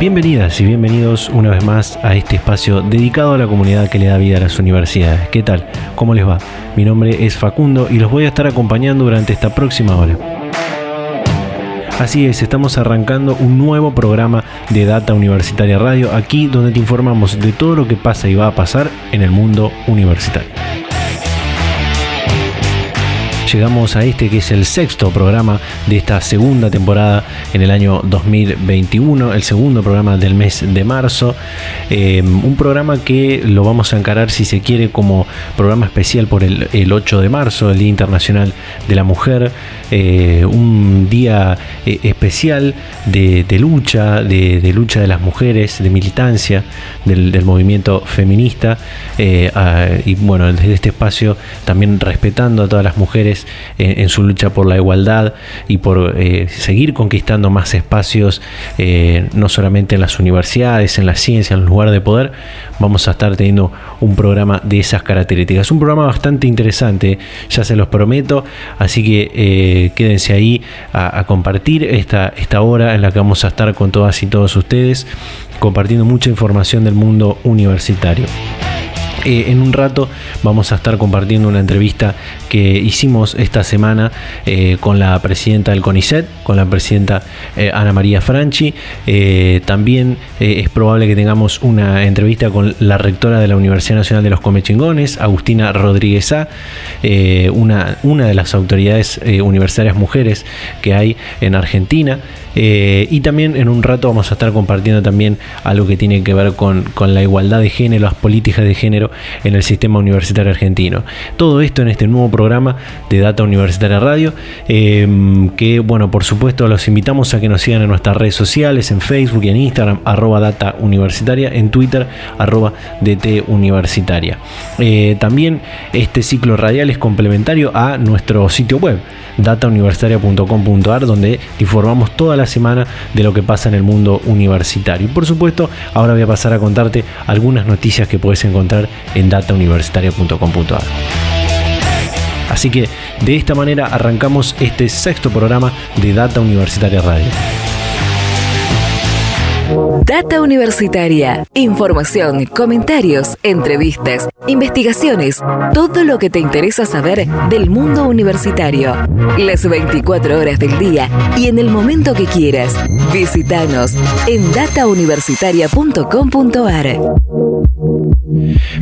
Bienvenidas y bienvenidos una vez más a este espacio dedicado a la comunidad que le da vida a las universidades. ¿Qué tal? ¿Cómo les va? Mi nombre es Facundo y los voy a estar acompañando durante esta próxima hora. Así es, estamos arrancando un nuevo programa de Data Universitaria Radio, aquí donde te informamos de todo lo que pasa y va a pasar en el mundo universitario llegamos a este que es el sexto programa de esta segunda temporada en el año 2021, el segundo programa del mes de marzo. Eh, un programa que lo vamos a encarar, si se quiere, como programa especial por el, 8 de marzo, el Día Internacional de la Mujer. Eh, un día eh, especial de, lucha, de, lucha de las mujeres, de militancia del, movimiento feminista. y bueno, desde este espacio también respetando a todas las mujeres en, su lucha por la igualdad y por eh, seguir conquistando más espacios, eh, no solamente en las universidades, en la ciencia, en los lugares de poder, vamos a estar teniendo un programa de esas características. Un programa bastante interesante, ya se los prometo, así que eh, quédense ahí a, compartir esta, esta hora en la que vamos a estar con todas y todos ustedes, compartiendo mucha información del mundo universitario. Eh, en un rato vamos a estar compartiendo una entrevista que hicimos esta semana eh, con la presidenta del CONICET, con la presidenta eh, Ana María Franchi. también es probable que tengamos una entrevista con la rectora de la Universidad Nacional de los Comechingones, Agustina Rodríguez A, una, una de las autoridades universitarias mujeres que hay en Argentina. y también en un rato vamos a estar compartiendo también algo que tiene que ver con, con la igualdad de género, las políticas de género en el sistema universitario argentino. Todo esto en este nuevo programa de Data Universitaria Radio, em, que bueno, por supuesto los invitamos a que nos sigan en nuestras redes sociales, en Facebook y en Instagram, arroba Data Universitaria, en Twitter, arroba DT Universitaria. Eh, también este ciclo radial es complementario a nuestro sitio web datauniversitaria.com.ar donde informamos toda la semana de lo que pasa en el mundo universitario. Y por supuesto, ahora voy a pasar a contarte algunas noticias que puedes encontrar en datauniversitaria.com.ar. Así que de esta manera arrancamos este sexto programa de Data Universitaria Radio. Data Universitaria. Información, comentarios, entrevistas, investigaciones, todo lo que te interesa saber del mundo universitario. Las 24 horas del día y en el momento que quieras. Visítanos en datauniversitaria.com.ar.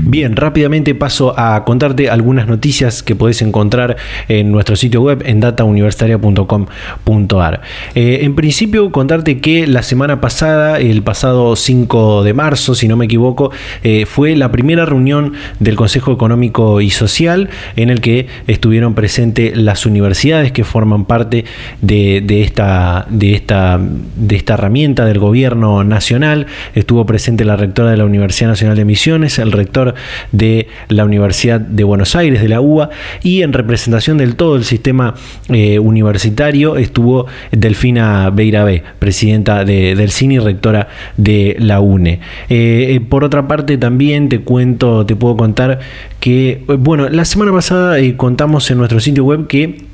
Bien, rápidamente paso a contarte algunas noticias que podés encontrar en nuestro sitio web en datauniversitaria.com.ar. Eh, en principio, contarte que la semana pasada, el pasado 5 de marzo, si no me equivoco, eh, fue la primera reunión del Consejo Económico y Social en el que estuvieron presentes las universidades que forman parte de, esta, de, esta, de esta herramienta del gobierno nacional. Estuvo presente la rectora de la Universidad Nacional de Misiones, el rector de la Universidad de Buenos Aires, de la UBA, y en representación del todo el sistema eh, universitario estuvo Delfina Beirabé, presidenta del CINI y rectora de la UNE. Eh, eh, por otra parte, también te cuento, te puedo contar que, bueno, la semana pasada contamos en nuestro sitio web que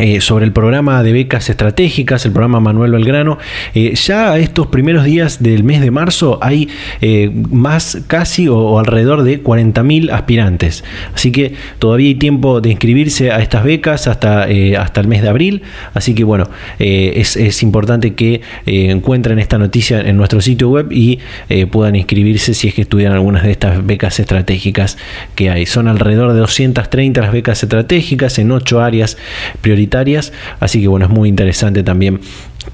eh, sobre el programa de becas estratégicas, el programa Manuel Belgrano. Eh, ya estos primeros días del mes de marzo hay eh, más casi o, alrededor de 40.000 aspirantes. Así que todavía hay tiempo de inscribirse a estas becas hasta, hasta el mes de abril. Así que bueno, es, es, importante que encuentren esta noticia en nuestro sitio web y puedan inscribirse si es que estudian algunas de estas becas estratégicas que hay. Son alrededor de 230 las becas estratégicas en 8 áreas prioritarias Así que bueno, es muy interesante también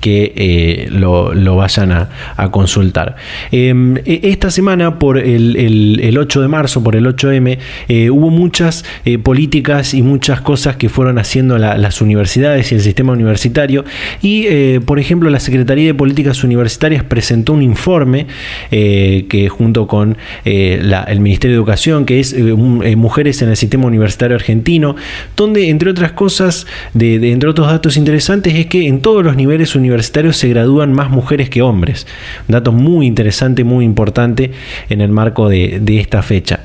que eh, lo, vayan a, consultar. Em, e, esta semana, por el, 8 de marzo, por el 8M, eh, hubo muchas eh, políticas y muchas cosas que fueron haciendo las universidades y el sistema universitario. Y, por ejemplo, la Secretaría de Políticas Universitarias presentó un informe que junto con el Ministerio de Educación, que es Mujeres en el Sistema Universitario Argentino, donde, entre otras cosas, de, entre otros datos interesantes, es que en todos los niveles universitarios se gradúan más mujeres que hombres. Un dato muy interesante, muy importante en el marco de, de esta fecha.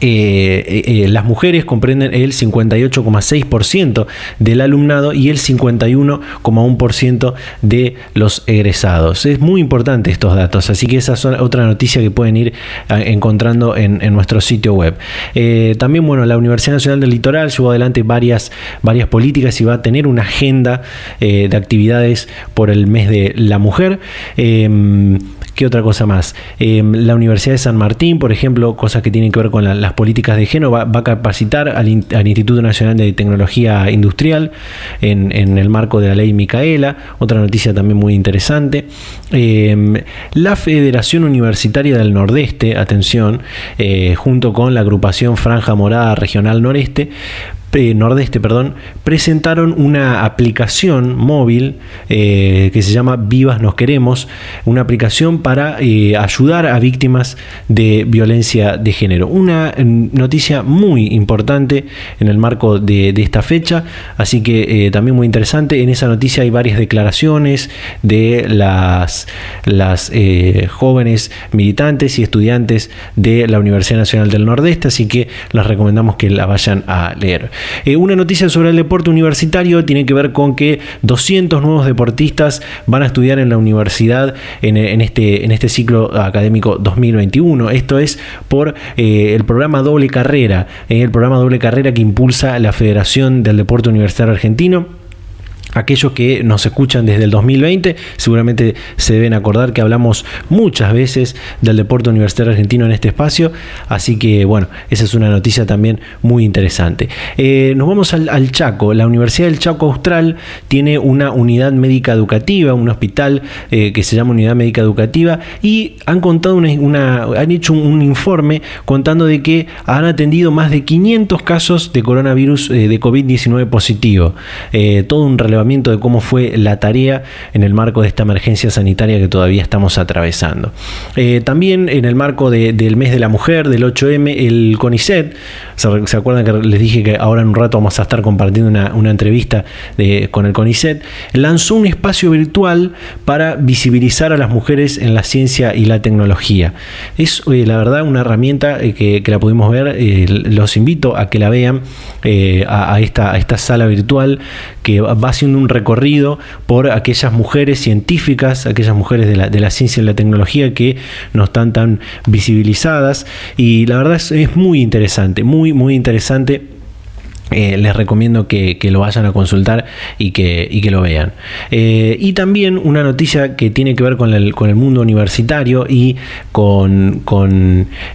Eh, eh, eh, las mujeres comprenden el 58,6% del alumnado y el 51,1% de los egresados. Es muy importante estos datos, así que esa es otra noticia que pueden ir encontrando en, nuestro sitio web. también, bueno, la Universidad Nacional del Litoral llevó adelante varias, varias políticas y va a tener una agenda de actividades por el mes de la mujer. ¿Qué otra cosa más? la Universidad de San Martín, por ejemplo, cosas que tienen que ver con la, las políticas de género, va, a capacitar al, Instituto Nacional de Tecnología Industrial en, el marco de la ley Micaela, otra noticia también muy interesante. Em, la Federación Universitaria del Nordeste, atención, eh, junto con la agrupación Franja Morada Regional Noreste, Nordeste, perdón, presentaron una aplicación móvil eh, que se llama Vivas Nos Queremos, una aplicación para eh, ayudar a víctimas de violencia de género. Una mm, noticia muy importante en el marco de, esta fecha, así que eh, también muy interesante. En esa noticia hay varias declaraciones de las, las jóvenes militantes y estudiantes de la Universidad Nacional del Nordeste, así que les recomendamos que la vayan a leer. Eh, una noticia sobre el deporte universitario tiene que ver con que 200 nuevos deportistas van a estudiar en la universidad en, este, en este ciclo académico 2021. Esto es por eh, el programa Doble Carrera, eh, el programa Doble Carrera que impulsa la Federación del Deporte Universitario Argentino Aquellos que nos escuchan desde el 2020 seguramente se deben acordar que hablamos muchas veces del deporte universitario argentino en este espacio, así que bueno, esa es una noticia también muy interesante. Eh, nos vamos al, Chaco, la Universidad del Chaco Austral tiene una unidad médica educativa, un hospital eh, que se llama Unidad Médica Educativa y han contado una, han hecho un, informe contando de que han atendido más de 500 casos de coronavirus eh, de COVID-19 positivo, todo un de cómo fue la tarea en el marco de esta emergencia sanitaria que todavía estamos atravesando. Eh, también en el marco del mes de la mujer, del 8M, el CONICET, ¿se, acuerdan que les dije que ahora en un rato vamos a estar compartiendo una, entrevista con el CONICET? Lanzó un espacio virtual para visibilizar a las mujeres en la ciencia y la tecnología. Es eh, la verdad una herramienta eh, que, la pudimos ver, los invito a que la vean a, esta, a esta sala virtual que va un recorrido por aquellas mujeres científicas, aquellas mujeres de la, ciencia y la tecnología que no están tan visibilizadas. Y la verdad es muy interesante, muy, muy interesante eh, les recomiendo que, lo vayan a consultar y que, lo vean. Eh, y también una noticia que tiene que ver con el, con el mundo universitario y con,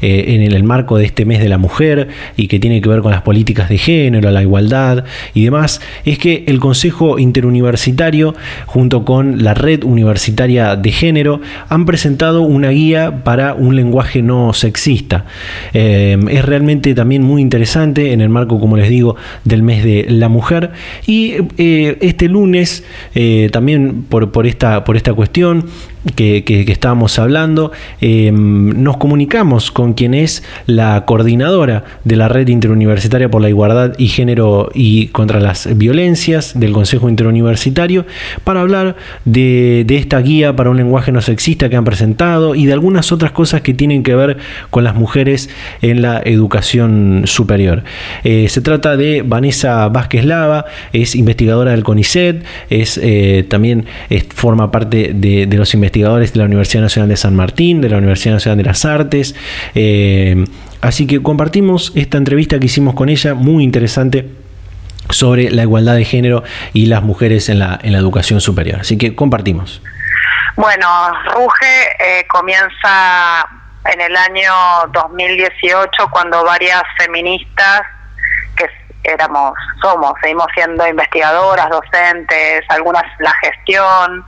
eh, en el marco de este mes de la mujer y que tiene que ver con las políticas de género, la igualdad y demás, es que el Consejo Interuniversitario junto con la Red Universitaria de Género han presentado una guía para un lenguaje no sexista. es realmente también muy interesante en el marco, como les digo, del mes de la mujer. Y eh, este lunes, eh, también por, por, esta, por esta cuestión, que, estábamos hablando, em, nos comunicamos con quien es la coordinadora de la Red Interuniversitaria por la Igualdad y Género y contra las Violencias del Consejo Interuniversitario para hablar de, esta guía para un lenguaje no sexista que han presentado y de algunas otras cosas que tienen que ver con las mujeres en la educación superior. Eh, se trata de Vanessa Vázquez Lava, es investigadora del CONICET, es, eh, también forma parte de, de los investigadores investigadores de la Universidad Nacional de San Martín, de la Universidad Nacional de las Artes. Eh, así que compartimos esta entrevista que hicimos con ella, muy interesante sobre la igualdad de género y las mujeres en la, en la educación superior. Así que compartimos. Bueno, Ruge eh, comienza en el año 2018 cuando varias feministas que éramos, somos, seguimos siendo investigadoras, docentes, algunas la gestión.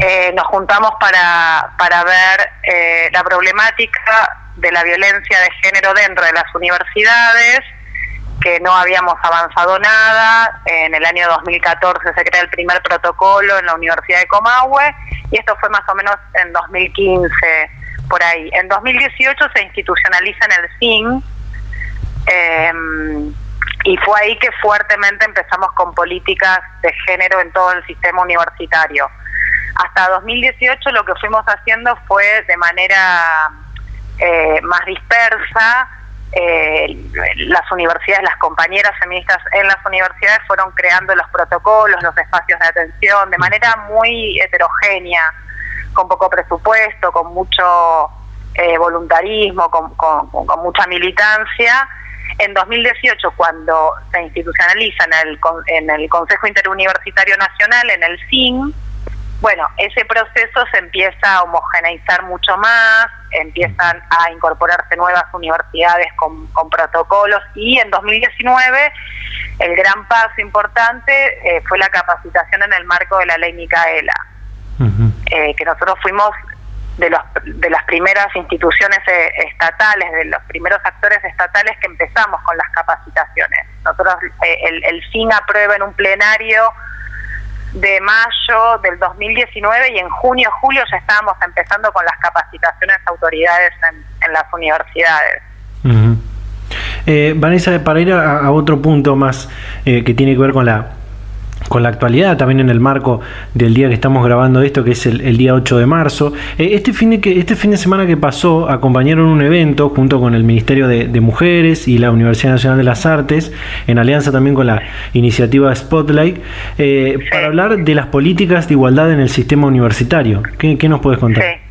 Eh, nos juntamos para, para ver eh, la problemática de la violencia de género dentro de las universidades, que no habíamos avanzado nada. En el año 2014 se crea el primer protocolo en la Universidad de Comahue y esto fue más o menos en 2015, por ahí. En 2018 se institucionaliza en el CIN. Em, y fue ahí que fuertemente empezamos con políticas de género en todo el sistema universitario. Hasta 2018 lo que fuimos haciendo fue de manera eh, más dispersa, eh, las universidades, las compañeras feministas en las universidades fueron creando los protocolos, los espacios de atención, de manera muy heterogénea, con poco presupuesto, con mucho eh, voluntarismo, con, con, mucha militancia. En 2018, cuando se institucionaliza en el, en el Consejo Interuniversitario Nacional, en el CIN, bueno, ese proceso se empieza a homogeneizar mucho más, empiezan a incorporarse nuevas universidades con, protocolos y en 2019 el gran paso importante eh, fue la capacitación en el marco de la ley Micaela, eh, que nosotros fuimos de, los, de las primeras instituciones eh, estatales, de los primeros actores estatales que empezamos con las capacitaciones. Nosotros, el, el FIN aprueba en un plenario de mayo del 2019 y en junio, julio ya estábamos empezando con las capacitaciones a autoridades en, las universidades. Eh, Vanessa, para ir a, otro punto más eh, que tiene que ver con la con la actualidad, también en el marco del día que estamos grabando esto, que es el, día 8 de marzo. Eh, este, fin de que, este fin de semana que pasó, acompañaron un evento junto con el Ministerio de, Mujeres y la Universidad Nacional de las Artes, en alianza también con la iniciativa Spotlight, eh, para hablar de las políticas de igualdad en el sistema universitario. ¿Qué, qué nos puedes contar?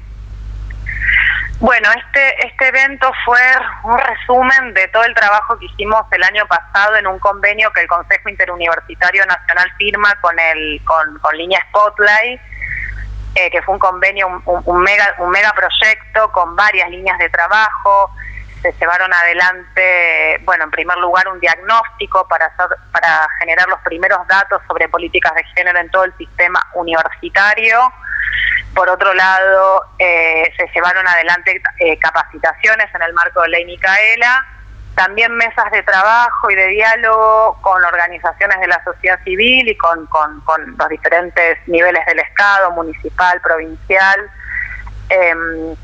Bueno, este, este evento fue un resumen de todo el trabajo que hicimos el año pasado en un convenio que el Consejo Interuniversitario Nacional firma con el con, con Línea Spotlight, eh, que fue un convenio, un, mega, un mega proyecto con varias líneas de trabajo. Se llevaron adelante, bueno, en primer lugar, un diagnóstico para, para generar los primeros datos sobre políticas de género en todo el sistema universitario por otro lado, eh, se llevaron adelante eh, capacitaciones en el marco de Ley Micaela, también mesas de trabajo y de diálogo con organizaciones de la sociedad civil y con, los diferentes niveles del Estado, municipal, provincial. Em,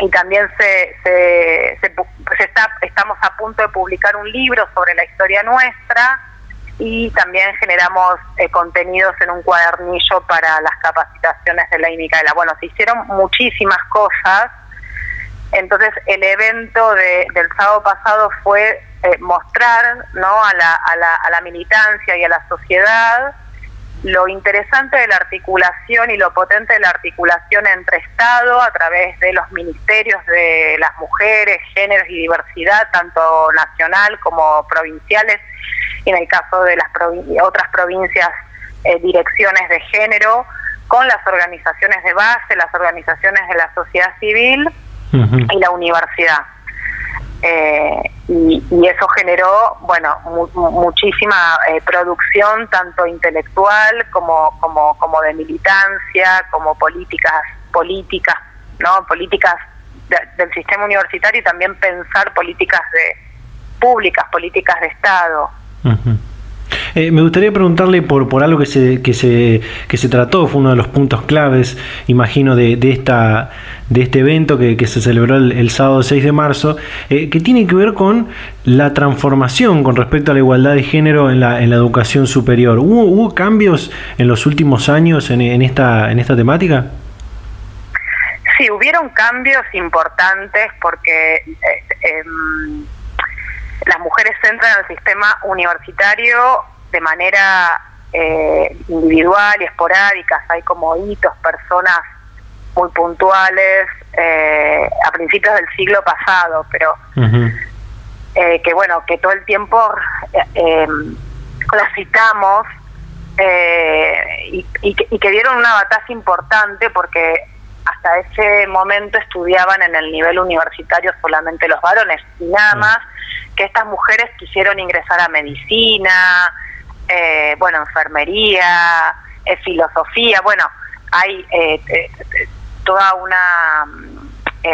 y también se, se, se, está, estamos a punto de publicar un libro sobre la historia nuestra y también generamos eh, contenidos en un cuadernillo para las capacitaciones de la Micaela. Bueno, se hicieron muchísimas cosas, entonces el evento de, del sábado pasado fue eh, mostrar ¿no? a, la, a, la, a la militancia y a la sociedad lo interesante de la articulación y lo potente de la articulación entre Estado a través de los ministerios de las mujeres, géneros y diversidad, tanto nacional como provinciales, en el caso de las otras provincias, eh, direcciones de género, con las organizaciones de base, las organizaciones de la sociedad civil y la universidad. Eh, y, eso generó, bueno, muchísima eh, producción, tanto intelectual como, como, como de militancia, como políticas, políticas, ¿no? Políticas del sistema universitario y también pensar políticas de públicas, políticas de Estado. Eh, me gustaría preguntarle por, por algo que se, que, se, que se trató, fue uno de los puntos claves, imagino, de, de, esta, de este evento que, se celebró el, sábado 6 de marzo, eh, que tiene que ver con la transformación con respecto a la igualdad de género en la, en la educación superior. ¿Hubo, ¿Hubo, cambios en los últimos años en, en, esta, en esta temática? Sí, hubieron cambios importantes porque... Eh, em, las mujeres entran al sistema universitario de manera eh, individual y esporádica, hay como hitos, personas muy puntuales eh, a principios del siglo pasado, pero eh, que bueno, que todo el tiempo las citamos y, y, que, dieron una batalla importante porque hasta ese momento estudiaban en el nivel universitario solamente los varones. Y nada más que estas mujeres quisieron ingresar a medicina, eh, bueno, enfermería, eh, filosofía, bueno, hay eh, toda una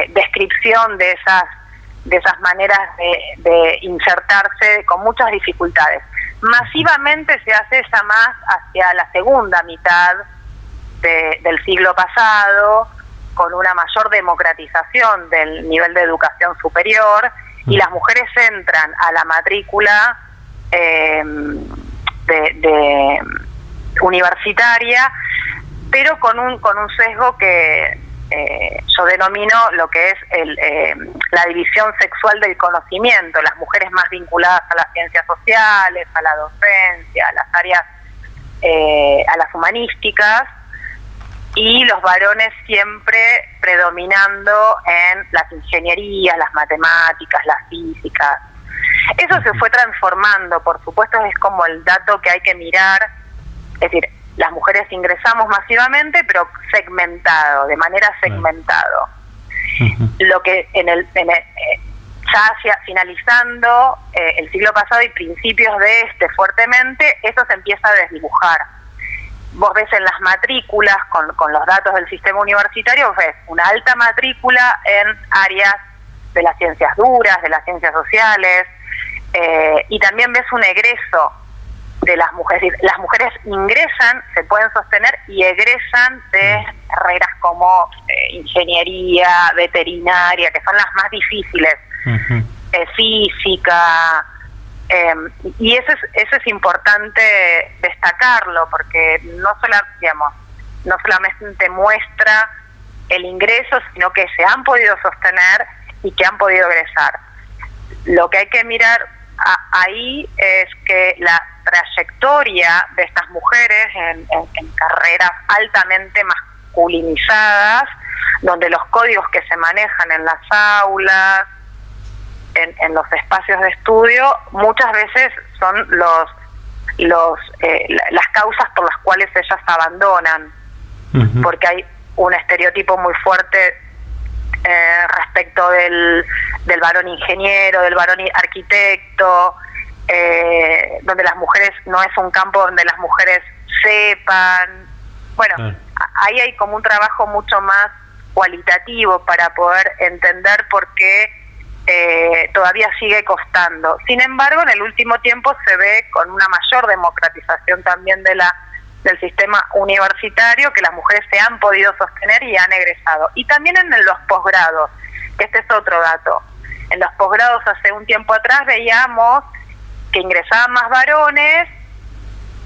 descripción de esas de esas maneras de, insertarse con muchas dificultades. Masivamente se hace esa más hacia la segunda mitad del siglo pasado, con una mayor democratización del nivel de educación superior y mm. las mujeres entran a la matrícula eh, de, universitaria, pero con un, con un sesgo que eh, yo denomino lo que es el, eh, la división sexual del conocimiento, las mujeres más vinculadas a las ciencias sociales, a la docencia, a las áreas, a las humanísticas, y los varones siempre predominando en las ingenierías, las matemáticas, las físicas. Eso se fue transformando, por supuesto es como el dato que hay que mirar, es decir, las mujeres ingresamos masivamente, pero segmentado, de manera segmentado. Lo que en el, en eh, ya hacia, finalizando eh, el siglo pasado y principios de este fuertemente, eso se empieza a desdibujar. Vos ves en las matrículas, con, con los datos del sistema universitario, ves una alta matrícula en áreas de las ciencias duras, de las ciencias sociales, eh, y también ves un egreso de las mujeres. Las mujeres ingresan, se pueden sostener y egresan de carreras como eh, ingeniería, veterinaria, que son las más difíciles, eh, física, Em, y eso es, eso es importante destacarlo porque no, solo, digamos, no solamente muestra el ingreso, sino que se han podido sostener y que han podido egresar. Lo que hay que mirar ahí es que la trayectoria de estas mujeres en, en carreras altamente masculinizadas, donde los códigos que se manejan en las aulas, en, los espacios de estudio muchas veces son los los eh, las causas por las cuales ellas abandonan. Porque hay un estereotipo muy fuerte eh, respecto del, del varón ingeniero del varón arquitecto eh, donde las mujeres no es un campo donde las mujeres sepan bueno ahí hay como un trabajo mucho más cualitativo para poder entender por qué eh, todavía sigue costando. Sin embargo, en el último tiempo se ve con una mayor democratización también de la del sistema universitario que las mujeres se han podido sostener y han egresado. Y también en los posgrados, que este es otro dato. En los posgrados hace un tiempo atrás veíamos que ingresaban más varones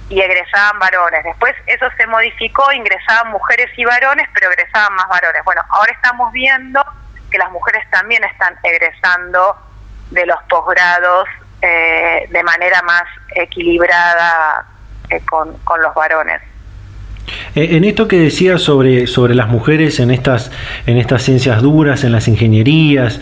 y egresaban varones. Después eso se modificó, ingresaban mujeres y varones, pero egresaban más varones. Bueno, ahora estamos viendo que las mujeres también están egresando de los posgrados eh, de manera más equilibrada eh, con, los varones. Eh, en esto que decía sobre, sobre las mujeres en estas, en estas ciencias duras, en las ingenierías,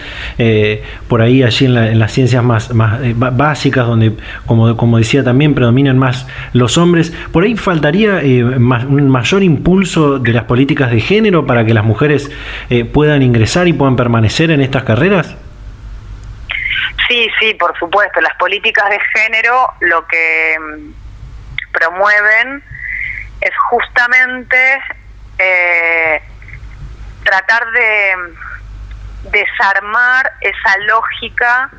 por ahí allí en, las ciencias más, más básicas, donde, como, como decía, también predominan más los hombres, por ahí faltaría un mayor impulso de las políticas de género para que las mujeres puedan ingresar y puedan permanecer en estas carreras. Sí, sí, por supuesto. Las políticas de género lo que promueven es justamente eh, tratar de mm, desarmar esa lógica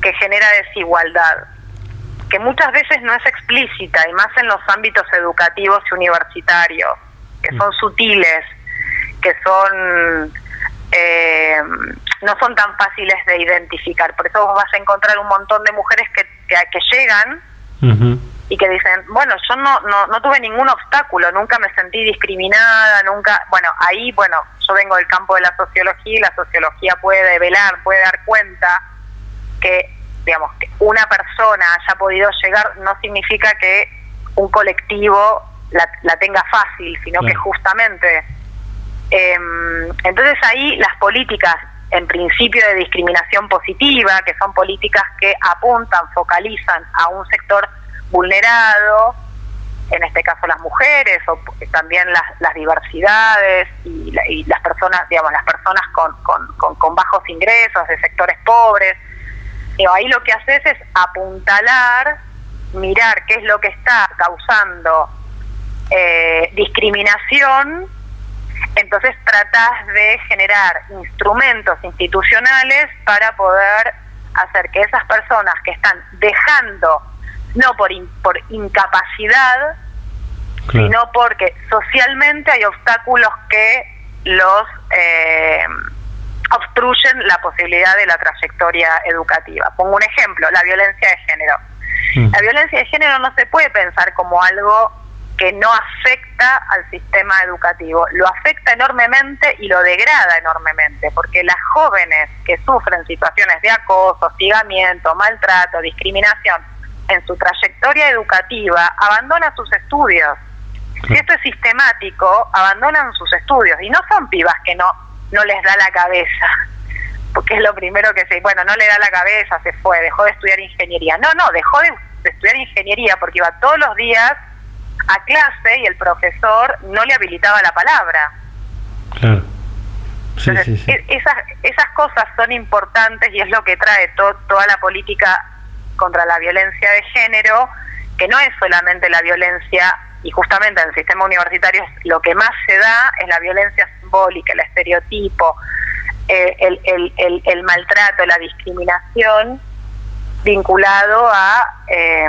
que genera desigualdad, que muchas veces no es explícita, y más en los ámbitos educativos y universitarios, que son sutiles, que son eh, no son tan fáciles de identificar. Por eso vos vas a encontrar un montón de mujeres que, que, llegan y que dicen, bueno, yo no, no, no tuve ningún obstáculo, nunca me sentí discriminada, nunca, bueno, ahí, bueno, yo vengo del campo de la sociología y la sociología puede velar, puede dar cuenta que, digamos, que una persona haya podido llegar no significa que un colectivo la, la tenga fácil, sino que justamente Em, entonces ahí las políticas en principio de discriminación positiva, que son políticas que apuntan, focalizan a un sector vulnerado, en este caso las mujeres o también las, diversidades y, las personas, digamos, las personas con, bajos ingresos de sectores pobres. ahí lo que haces es apuntalar, mirar qué es lo que está causando eh, discriminación, entonces tratas de generar instrumentos institucionales para poder hacer que esas personas que están dejando, no por, por incapacidad, sino porque socialmente hay obstáculos que los eh, obstruyen la posibilidad de la trayectoria educativa. Pongo un ejemplo, la violencia de género. Mm. La violencia de género no se puede pensar como algo que no afecta al sistema educativo, lo afecta enormemente y lo degrada enormemente, porque las jóvenes que sufren situaciones de acoso, hostigamiento, maltrato, discriminación en su trayectoria educativa abandonan sus estudios. Si esto es sistemático, abandonan sus estudios y no son pibas que no, no les da la cabeza, porque es lo primero que se, bueno, no le da la cabeza, se fue, dejó de estudiar ingeniería. No, no, dejó de, de estudiar ingeniería porque iba todos los días a clase y el profesor no le habilitaba la palabra. Claro. E, esas, esas cosas son importantes y es lo que trae toda la política contra la violencia de género, que no es solamente la violencia, y justamente en el sistema universitario lo que más se da es la violencia simbólica, el estereotipo, eh, el, el, maltrato, la discriminación vinculado a... Eh,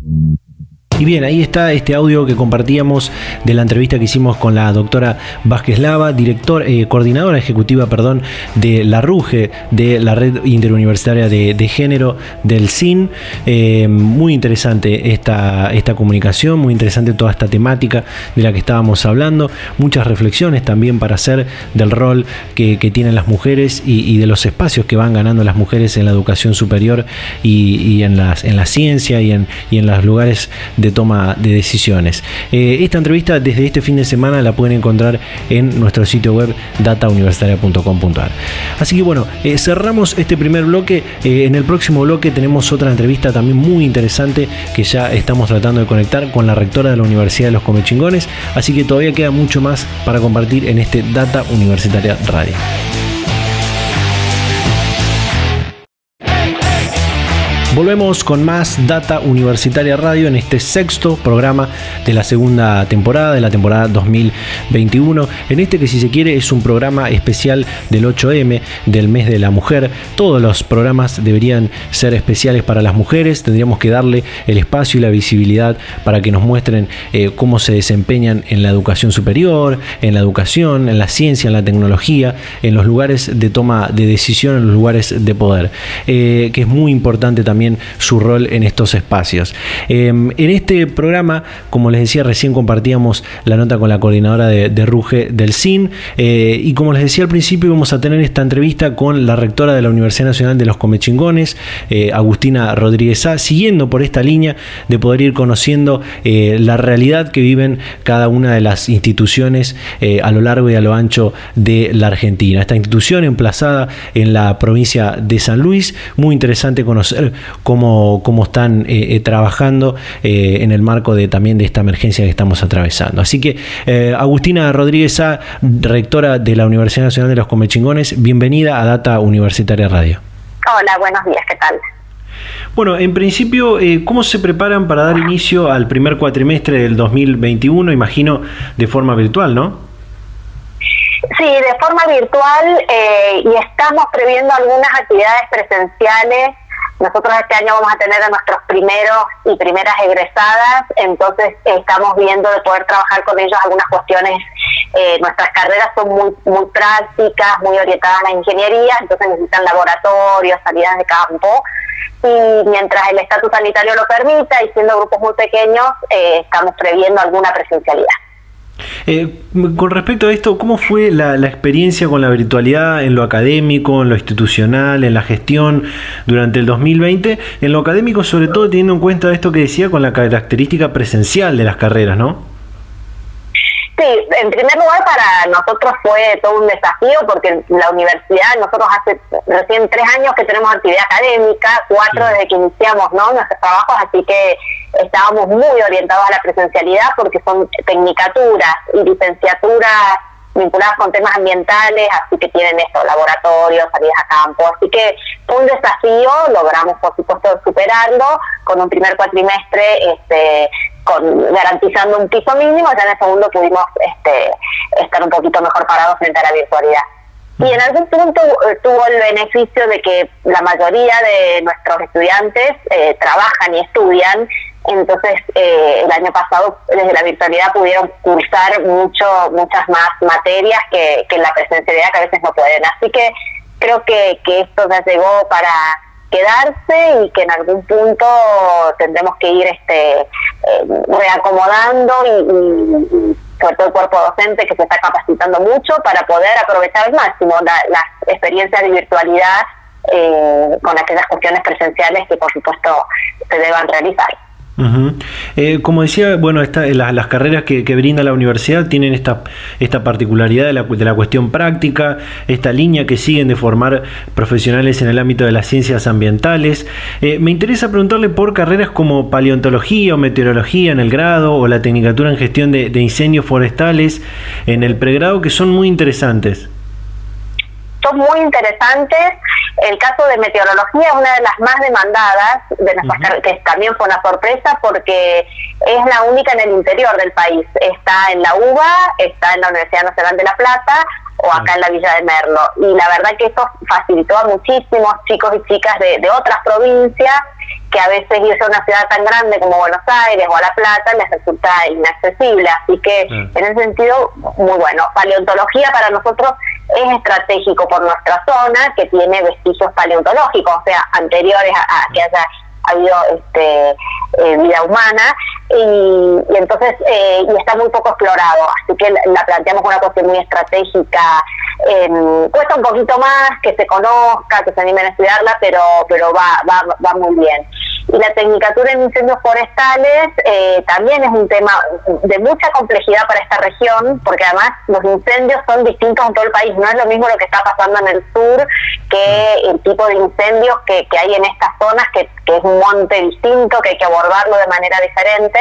Y bien, ahí está este audio que compartíamos de la entrevista que hicimos con la doctora Vázquez Lava, director, eh, coordinadora ejecutiva, perdón, de la RUGE, de la Red Interuniversitaria de, Género del CIN. Eh, muy interesante esta, esta comunicación, muy interesante toda esta temática de la que estábamos hablando. Muchas reflexiones también para hacer del rol que, tienen las mujeres y, de los espacios que van ganando las mujeres en la educación superior y, en, las, en la ciencia y en, y en los lugares de toma de decisiones. Eh, esta entrevista desde este fin de semana la pueden encontrar en nuestro sitio web datauniversitaria.com.ar. Así que bueno, eh, cerramos este primer bloque. Eh, en el próximo bloque tenemos otra entrevista también muy interesante que ya estamos tratando de conectar con la rectora de la Universidad de los Comechingones. Así que todavía queda mucho más para compartir en este Data Universitaria Radio. Volvemos con más Data Universitaria Radio en este sexto programa de la segunda temporada, de la temporada 2021. En este que si se quiere es un programa especial del 8M, del mes de la mujer. Todos los programas deberían ser especiales para las mujeres. Tendríamos que darle el espacio y la visibilidad para que nos muestren eh, cómo se desempeñan en la educación superior, en la educación, en la ciencia, en la tecnología, en los lugares de toma de decisión, en los lugares de poder. Eh, que es muy importante también su rol en estos espacios. Em, en este programa, como les decía, recién compartíamos la nota con la coordinadora de, Ruge del CIN eh, y como les decía al principio, vamos a tener esta entrevista con la rectora de la Universidad Nacional de los Comechingones, eh, Agustina Rodríguez A, siguiendo por esta línea de poder ir conociendo eh, la realidad que viven cada una de las instituciones a lo largo y a lo ancho de la Argentina. Esta institución emplazada en la provincia de San Luis, muy interesante conocer cómo, cómo están eh, eh, trabajando eh, en el marco de también de esta emergencia que estamos atravesando. Así que Agustina Rodríguez rectora de la Universidad Nacional de los Comechingones, bienvenida a Data Universitaria Radio. Hola, buenos días, ¿qué tal? Bueno, en principio, ¿cómo se preparan para dar inicio al primer cuatrimestre del 2021? Imagino de forma virtual, ¿no? Sí, de forma virtual y estamos previendo algunas actividades presenciales nosotros este año vamos a tener a nuestros primeros y primeras egresadas, entonces estamos viendo de poder trabajar con ellos algunas cuestiones. Eh, nuestras carreras son muy, prácticas, muy orientadas a la ingeniería, entonces necesitan laboratorios, salidas de campo. Y mientras el estatus sanitario lo permita y siendo grupos muy pequeños, eh, estamos previendo alguna presencialidad. Eh, con respecto a esto, ¿cómo fue la, experiencia con la virtualidad en lo académico, en lo institucional, en la gestión durante el 2020? En lo académico, sobre todo teniendo en cuenta esto que decía con la característica presencial de las carreras, ¿no? Sí, en primer lugar para nosotros fue todo un desafío porque la universidad, nosotros hace recién tres años que tenemos actividad académica, cuatro desde que iniciamos ¿no? nuestros trabajos, así que estábamos muy orientados a la presencialidad porque son tecnicaturas y licenciaturas vinculadas con temas ambientales, así que tienen esto, laboratorios, salidas a campo, así que fue un desafío, logramos por supuesto superarlo con un primer cuatrimestre este, con, garantizando un piso mínimo, ya en el segundo pudimos este, estar un poquito mejor parados frente a la virtualidad. Y en algún punto eh, tuvo el beneficio de que la mayoría de nuestros estudiantes eh, trabajan y estudian, entonces eh, el año pasado desde la virtualidad pudieron cursar mucho muchas más materias que, que en la presencialidad que a veces no pueden. Así que creo que, que esto ya llegó para quedarse y que en algún punto tendremos que ir este eh, reacomodando y, sobre todo el cuerpo docente que se está capacitando mucho para poder aprovechar al máximo las experiencias de virtualidad eh, con aquellas cuestiones presenciales que por supuesto se deban realizar. Eh, como decía, bueno, esta, las carreras que, brinda la universidad tienen esta, esta particularidad de la, de la, cuestión práctica, esta línea que siguen de formar profesionales en el ámbito de las ciencias ambientales. Eh, me interesa preguntarle por carreras como paleontología o meteorología en el grado o la tecnicatura en gestión de, de incendios forestales en el pregrado que son muy interesantes. Son muy interesantes el caso de meteorología es una de las más demandadas, de nuestras que también fue una sorpresa porque es la única en el interior del país. Está en la UBA, está en la Universidad Nacional de La Plata o acá en la Villa de Merlo. Y la verdad que eso facilitó a muchísimos chicos y chicas de, de otras provincias que a veces irse a una ciudad tan grande como Buenos Aires o a La Plata les resulta inaccesible. Así que en ese sentido, muy bueno. Paleontología para nosotros es estratégico por nuestra zona, que tiene vestigios paleontológicos, o sea, anteriores a, que haya habido este, eh, vida humana, y, entonces eh, y está muy poco explorado, así que la, planteamos una cuestión muy estratégica. Em, cuesta un poquito más que se conozca, que se animen a estudiarla, pero, pero va, va, va muy bien. Y la tecnicatura en incendios forestales eh, también es un tema de mucha complejidad para esta región, porque además los incendios son distintos en todo el país. No es lo mismo lo que está pasando en el sur que el tipo de incendios que, que hay en estas zonas, que, que es un monte distinto, que hay que abordarlo de manera diferente.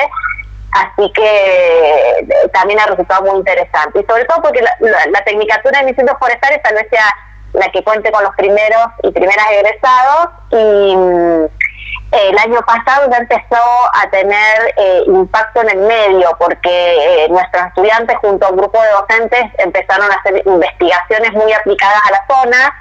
Así que eh, también ha resultado muy interesante. Y sobre todo porque la, la tecnicatura en incendios forestales tal vez sea la que cuente con los primeros y primeras egresados y el año pasado ya empezó a tener eh, impacto en el medio porque eh, nuestros estudiantes junto a un grupo de docentes empezaron a hacer investigaciones muy aplicadas a la zona,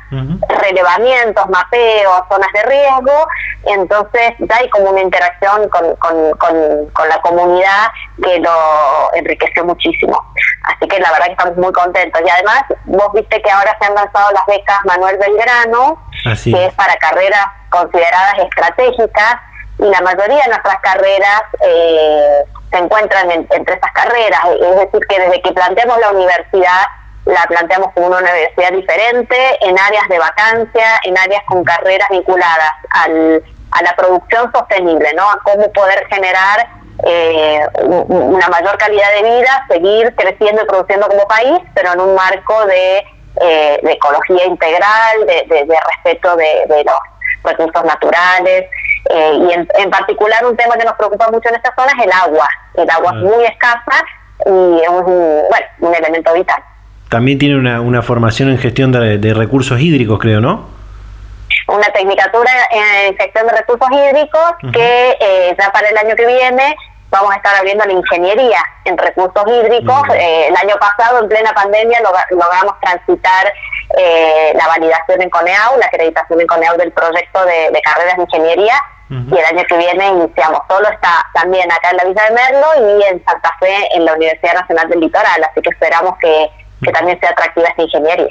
relevamientos, mapeos, zonas de riesgo, entonces ya hay como una interacción con, con, con, la comunidad que lo enriqueció muchísimo. Así que la verdad que estamos muy contentos. Y además, vos viste que ahora se han lanzado las becas Manuel Belgrano, que es para carreras consideradas estratégicas y la mayoría de nuestras carreras eh, se encuentran entre esas carreras, es decir, que desde que planteamos la universidad, la planteamos como una universidad diferente, en áreas de vacancia, en áreas con carreras vinculadas al, a la producción sostenible, ¿no? a cómo poder generar eh, una mayor calidad de vida, seguir creciendo y produciendo como país, pero en un marco de, eh, ecología integral, de, de, respeto de, de los recursos naturales. Eh, y en, particular un tema que nos preocupa mucho en esta zona es el agua. El agua es mm. muy escasa y es un, bueno, un elemento vital. También tiene una, una formación en gestión de, recursos hídricos, creo, ¿no? Una tecnicatura en gestión de recursos hídricos que eh, ya para el año que viene vamos a estar abriendo la ingeniería en recursos hídricos. Eh, el año pasado, en plena pandemia, logramos transitar eh, la validación en CONEAU, la acreditación en CONEAU del proyecto de, carreras de ingeniería. Y el año que viene iniciamos. Solo está también acá en la Villa de Merlo y en Santa Fe en la Universidad Nacional del Litoral. Así que esperamos que que también sea atractiva esta ingeniería.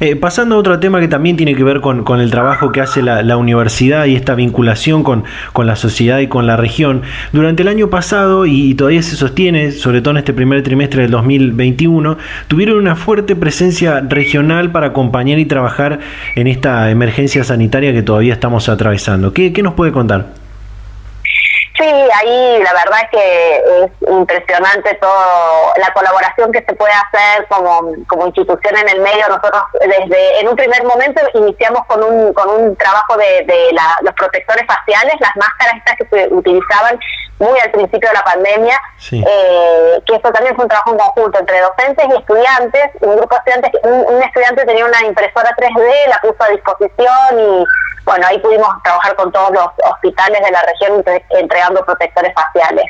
Eh, pasando a otro tema que también tiene que ver con, con el trabajo que hace la, universidad y esta vinculación con, con, la sociedad y con la región. Durante el año pasado, y, todavía se sostiene, sobre todo en este primer trimestre del 2021, tuvieron una fuerte presencia regional para acompañar y trabajar en esta emergencia sanitaria que todavía estamos atravesando. ¿Qué, qué nos puede contar? Sí, ahí la verdad que es impresionante todo la colaboración que se puede hacer como, como institución en el medio. Nosotros desde en un primer momento iniciamos con un, con un trabajo de, de los protectores faciales, las máscaras estas que se utilizaban muy al principio de la pandemia, eh, que eso también fue un trabajo en conjunto entre docentes y estudiantes. Un grupo de estudiantes, un estudiante tenía una impresora 3D, la puso a disposición y bueno, ahí pudimos trabajar con todos los hospitales de la región entregando protectores faciales.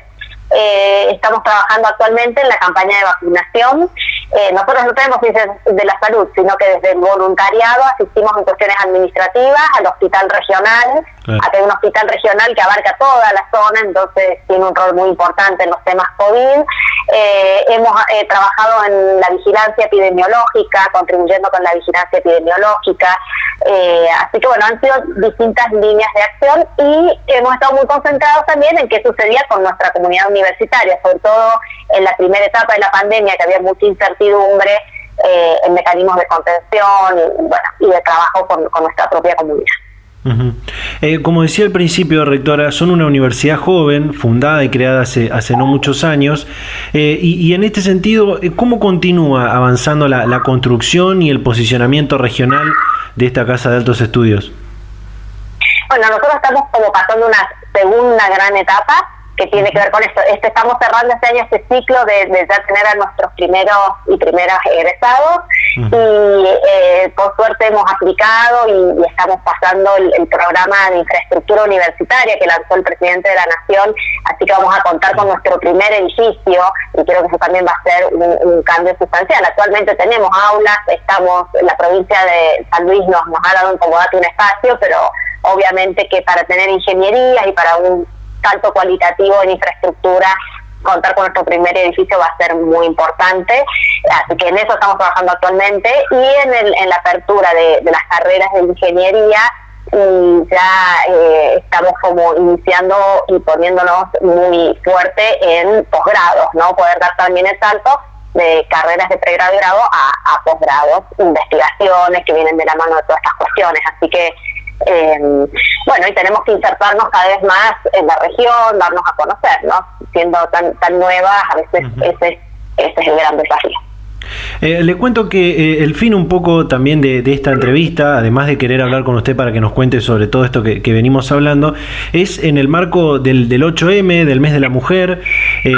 Eh, estamos trabajando actualmente en la campaña de vacunación. Eh, nosotros no tenemos ciencias de la salud, sino que desde el voluntariado asistimos en cuestiones administrativas al hospital regional. Acá hay un hospital regional que abarca toda la zona, entonces tiene un rol muy importante en los temas COVID. Eh, hemos trabajado en la vigilancia epidemiológica, contribuyendo con la vigilancia epidemiológica. así que bueno, han sido distintas líneas de acción y hemos estado muy concentrados también en qué sucedía con nuestra comunidad universitaria, sobre todo en la primera etapa de la pandemia, que había mucha incertidumbre eh, en mecanismos de contención y, bueno, y de trabajo con, nuestra propia comunidad. Eh, como decía al principio, rectora, son una universidad joven, fundada y creada hace, hace no muchos años, eh, y, en este sentido, ¿cómo continúa avanzando la, la, construcción y el posicionamiento regional de esta Casa de Altos Estudios? Bueno, nosotros estamos como pasando una segunda gran etapa, que tiene que ver con esto. Este, estamos cerrando este año este ciclo de, ya tener a nuestros primeros y primeras egresados y eh, por suerte hemos aplicado y, estamos pasando el, programa de infraestructura universitaria que lanzó el presidente de la Nación, así que vamos a contar con nuestro primer edificio y creo que eso también va a ser un, cambio sustancial. Actualmente tenemos aulas, estamos, la provincia de San Luis nos, nos ha dado en un espacio, pero obviamente que para tener ingeniería y para un salto cualitativo en infraestructura, contar con nuestro primer edificio va a ser muy importante, así que en eso estamos trabajando actualmente. Y en, el, en la apertura de, las carreras de ingeniería y ya eh, estamos como iniciando y poniéndonos muy fuerte en posgrados, ¿no? Poder dar también el salto de carreras de pregrado y grado a, a posgrados, investigaciones que vienen de la mano de todas estas cuestiones, así que eh, bueno, y tenemos que insertarnos cada vez más en la región, darnos a conocer, ¿no? Siendo tan, tan nuevas, a veces ese, ese es el gran desafío. Eh, le cuento que eh, el fin un poco también de, esta entrevista, además de querer hablar con usted para que nos cuente sobre todo esto que, venimos hablando, es en el marco del, 8M, del mes de la mujer, eh,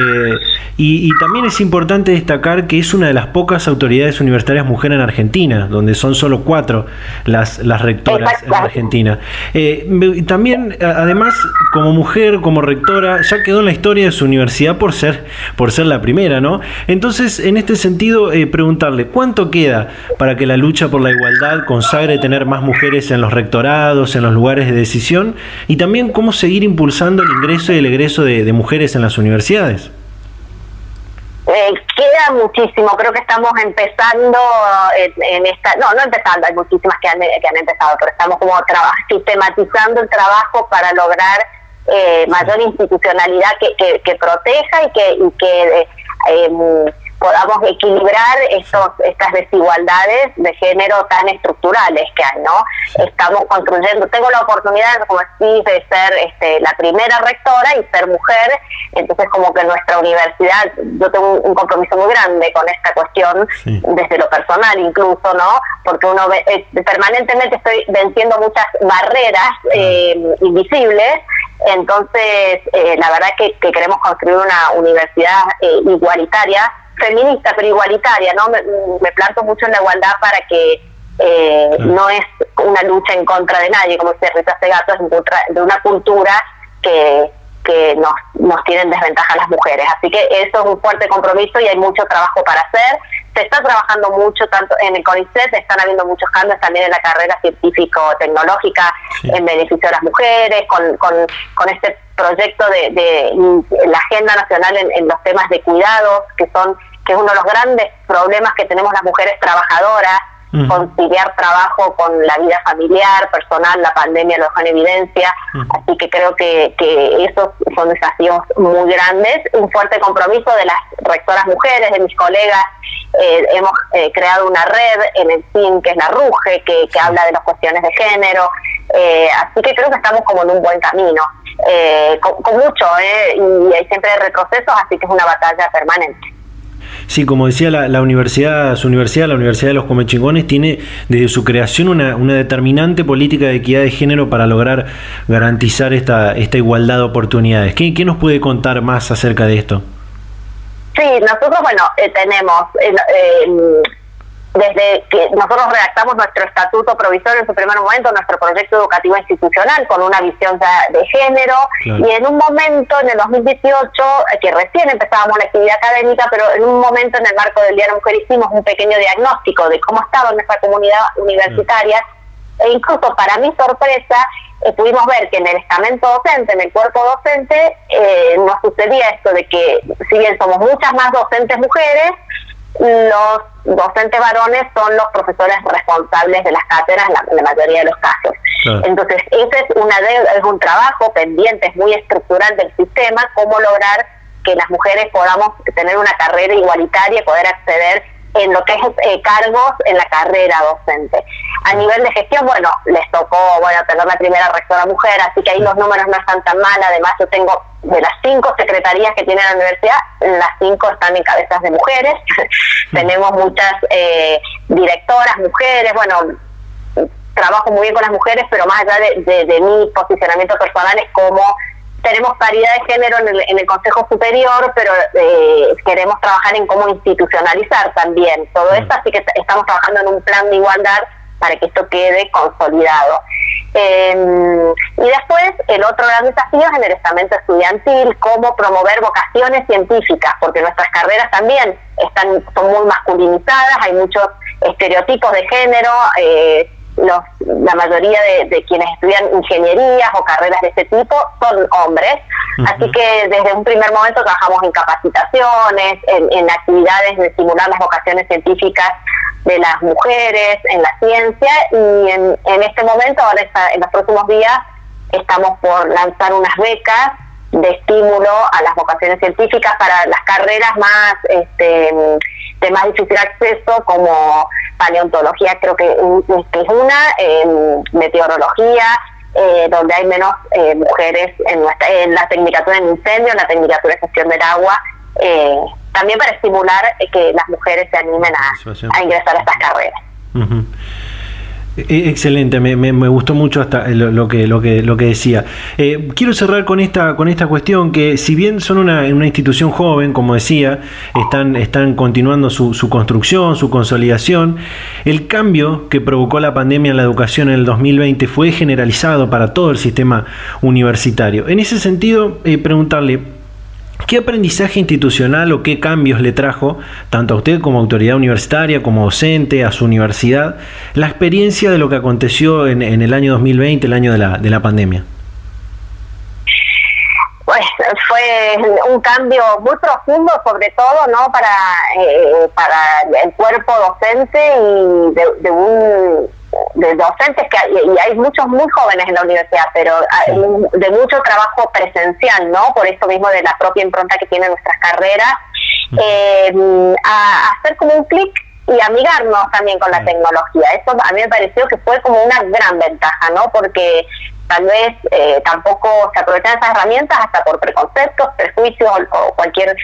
y, también es importante destacar que es una de las pocas autoridades universitarias mujeres en Argentina, donde son solo cuatro las, las rectoras en Argentina. también, además, como mujer, como rectora, ya quedó en la historia de su universidad por ser, por ser la primera, ¿no? Entonces, en este sentido, eh, preguntarle cuánto queda para que la lucha por la igualdad consagre tener más mujeres en los rectorados, en los lugares de decisión, y también cómo seguir impulsando el ingreso y el egreso de, mujeres en las universidades. Eh, queda muchísimo, creo que estamos empezando en, esta, no, no empezando, hay muchísimas que han, que han empezado, pero estamos como sistematizando el trabajo para lograr eh, mayor institucionalidad que, que, proteja y que, y que eh, podamos equilibrar estos, estas desigualdades de género tan estructurales que hay, ¿no? Estamos construyendo, tengo la oportunidad, como decís, de ser este, la primera rectora y ser mujer, entonces como que nuestra universidad, yo tengo un, compromiso muy grande con esta cuestión, desde lo personal incluso, ¿no? Porque uno ve, eh, permanentemente estoy venciendo muchas barreras eh, invisibles, entonces, eh, la verdad que, que, queremos construir una universidad igualitaria feminista pero igualitaria, ¿no? Me, me, planto mucho en la igualdad para que eh, no es una lucha en contra de nadie, como dice Rita Segato, es en contra de una cultura que, que nos, nos tiene en desventaja las mujeres. Así que eso es un fuerte compromiso y hay mucho trabajo para hacer. Se está trabajando mucho tanto en el CONICET, están habiendo muchos cambios también en la carrera científico-tecnológica en beneficio de las mujeres, con, con, con este proyecto de, de, la Agenda Nacional en, en los temas de cuidados, que son que es uno de los grandes problemas que tenemos las mujeres trabajadoras, conciliar trabajo con la vida familiar, personal, la pandemia lo dejó en evidencia, así que creo que, que esos son desafíos muy grandes, un fuerte compromiso de las rectoras mujeres, de mis colegas, eh, hemos eh, creado una red en el CIN, que es la RUGE, que, que habla de las cuestiones de género, eh, así que creo que estamos como en un buen camino. Eh, con, mucho, ¿eh? y hay siempre retrocesos, así que es una batalla permanente. Sí, como decía la, universidad, su universidad, la Universidad de los Comechingones, tiene desde su creación una, una, determinante política de equidad de género para lograr garantizar esta, esta igualdad de oportunidades. ¿Qué, ¿Qué, nos puede contar más acerca de esto? Sí, nosotros, bueno, eh, tenemos eh, desde que nosotros redactamos nuestro estatuto provisorio en su primer momento, nuestro proyecto educativo institucional con una visión de género y en un momento, en el 2018, que recién empezábamos la actividad académica, pero en un momento en el marco del Día de la Mujer hicimos un pequeño diagnóstico de cómo estaba nuestra comunidad universitaria e incluso para mi sorpresa eh, pudimos ver que en el estamento docente, en el cuerpo docente, eh, nos sucedía esto de que si bien somos muchas más docentes mujeres, los docentes varones son los profesores responsables de las cátedras en la, mayoría de los casos. Entonces, ese es, una es un trabajo pendiente, es muy estructural del sistema, cómo lograr que las mujeres podamos tener una carrera igualitaria y poder acceder en lo que es eh, cargos en la carrera docente. A nivel de gestión, bueno, les tocó bueno tener la primera rectora mujer, así que ahí los números no están tan mal. Además, yo tengo de las cinco secretarías que tiene la universidad, las cinco están en cabezas de mujeres. Tenemos muchas eh, directoras, mujeres, bueno, trabajo muy bien con las mujeres, pero más allá de, de mi posicionamiento personal es como tenemos paridad de género en el, en el Consejo Superior, pero eh, queremos trabajar en cómo institucionalizar también todo esto, así que estamos trabajando en un plan de igualdad para que esto quede consolidado. Em, y después, el otro gran desafío es en el estamento estudiantil, cómo promover vocaciones científicas, porque nuestras carreras también están son muy masculinizadas, hay muchos estereotipos de género, eh, los, la mayoría de, quienes estudian ingenierías o carreras de este tipo son hombres, así que desde un primer momento trabajamos en capacitaciones, en, actividades de estimular las vocaciones científicas de las mujeres en la ciencia. Y en, en este momento, ahora en los próximos días, estamos por lanzar unas becas de estímulo a las vocaciones científicas para las carreras más este, de más difícil acceso como paleontología creo que, es una, meteorología, eh, donde hay menos eh, mujeres en, nuestra, en la tecnicatura en incendio, en la tecnicatura de gestión del agua, eh, también para estimular que las mujeres se animen a, ingresar a estas carreras. Excelente, me, me, gustó mucho hasta lo, que lo que lo que decía. Eh, quiero cerrar con esta con esta cuestión que si bien son una, una institución joven, como decía, están están continuando su, su, construcción, su consolidación. El cambio que provocó la pandemia en la educación en el 2020 fue generalizado para todo el sistema universitario. En ese sentido, eh, preguntarle ¿Qué aprendizaje institucional o qué cambios le trajo, tanto a usted como autoridad universitaria, como docente, a su universidad, la experiencia de lo que aconteció en, el año 2020, el año de la, de la pandemia? Pues fue un cambio muy profundo, sobre todo no para, eh, para el cuerpo docente y de un de docentes que y hay muchos muy jóvenes en la universidad, pero de mucho trabajo presencial, ¿no? Por eso mismo de la propia impronta que tienen nuestras carreras, eh, a, hacer como un clic y amigarnos también con la tecnología. Eso a mí me pareció que fue como una gran ventaja, ¿no? Porque tal vez eh, tampoco se aprovechan esas herramientas hasta por preconceptos, prejuicios o, cualquier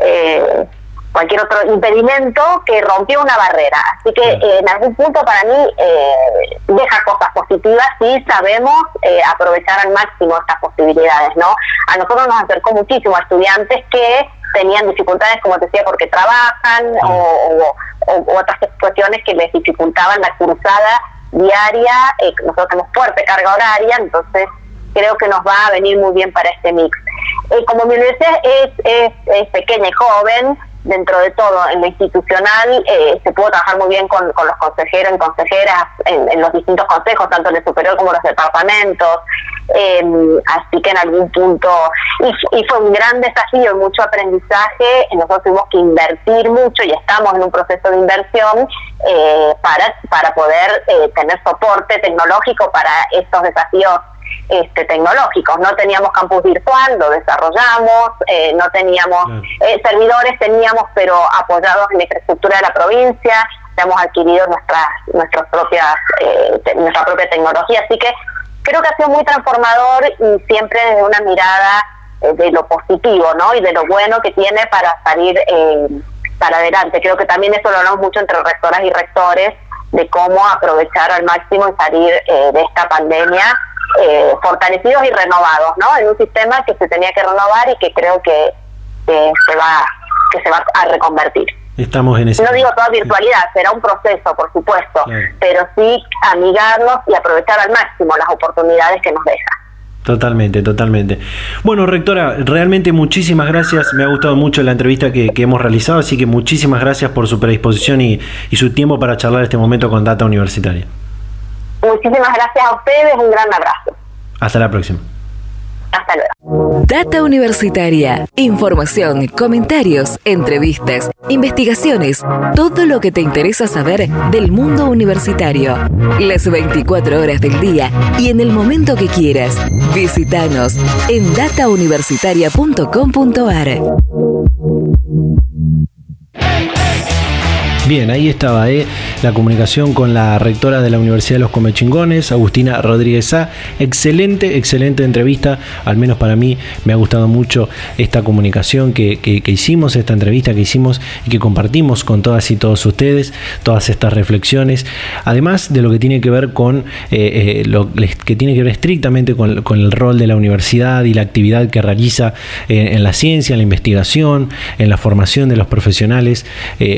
eh, cualquier otro impedimento que rompió una barrera. Así que eh, en algún punto para mí eh, deja cosas positivas y sabemos eh, aprovechar al máximo estas posibilidades, ¿no? A nosotros nos acercó muchísimo a estudiantes que tenían dificultades, como te decía, porque trabajan o, otras cuestiones que les dificultaban la cruzada diaria. nosotros tenemos fuerte carga horaria, entonces creo que nos va a venir muy bien para este mix. como mi universidad es, es, es pequeña y joven, dentro de todo, en lo institucional, eh, se pudo trabajar muy bien con, los consejeros y consejeras en, los distintos consejos, tanto en el superior como en los departamentos. Em, así que en algún punto, y, fue un gran desafío y mucho aprendizaje. Nosotros tuvimos que invertir mucho y estamos en un proceso de inversión eh, para, para poder eh, tener soporte tecnológico para estos desafíos este, tecnológicos. No teníamos campus virtual, lo desarrollamos, eh, no teníamos eh, servidores, teníamos, pero apoyados en la infraestructura de la provincia, hemos adquirido nuestras, nuestras propias, eh, nuestra propia tecnología. Así que creo que ha sido muy transformador y siempre desde una mirada eh, de lo positivo, ¿no? Y de lo bueno que tiene para salir para adelante. Creo que también eso lo hablamos mucho entre rectoras y rectores, de cómo aprovechar al máximo y salir eh, de esta pandemia fortalecidos y renovados, ¿no? En un sistema que se tenía que renovar y que creo que, se va que se va a reconvertir. Estamos en ese. No digo toda virtualidad, será un proceso, por supuesto, pero sí amigarnos y aprovechar al máximo las oportunidades que nos deja. Totalmente, totalmente. Bueno, rectora, realmente muchísimas gracias. Me ha gustado mucho la entrevista que, hemos realizado, así que muchísimas gracias por su predisposición y, y su tiempo para charlar este momento con Data Universitaria. Muchísimas gracias a ustedes, un gran abrazo. Hasta la próxima. Hasta luego. Data Universitaria. Información, comentarios, entrevistas, investigaciones, todo lo que te interesa saber del mundo universitario. Las 24 horas del día y en el momento que quieras. Visítanos en datauniversitaria.com.ar. Bien, ahí estaba eh, la comunicación con la rectora de la Universidad de los Comechingones, Agustina Rodríguez A. Excelente, excelente entrevista, al menos para mí me ha gustado mucho esta comunicación que, hicimos, esta entrevista que hicimos y que compartimos con todas y todos ustedes, todas estas reflexiones, además de lo que tiene que ver con eh, eh, lo que tiene que ver estrictamente con, el rol de la universidad y la actividad que realiza en la ciencia, en la investigación, en la formación de los profesionales,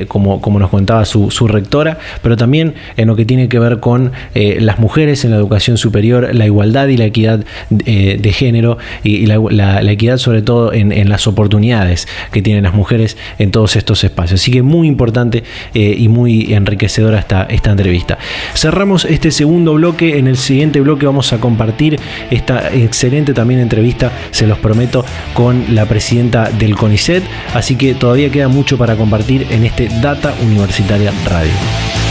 como, como nos contaba su, rectora, pero también en lo que tiene que ver con eh, las mujeres en la educación superior, la igualdad y la equidad eh, de género y, la, equidad sobre todo en, las oportunidades que tienen las mujeres en todos estos espacios. Así que muy importante eh, y muy enriquecedora esta, esta entrevista. Cerramos este segundo bloque, en el siguiente bloque vamos a compartir esta excelente también entrevista, se los prometo, con la presidenta del CONICET, así que todavía queda mucho para compartir en este Data Universitario Universitaria Radio.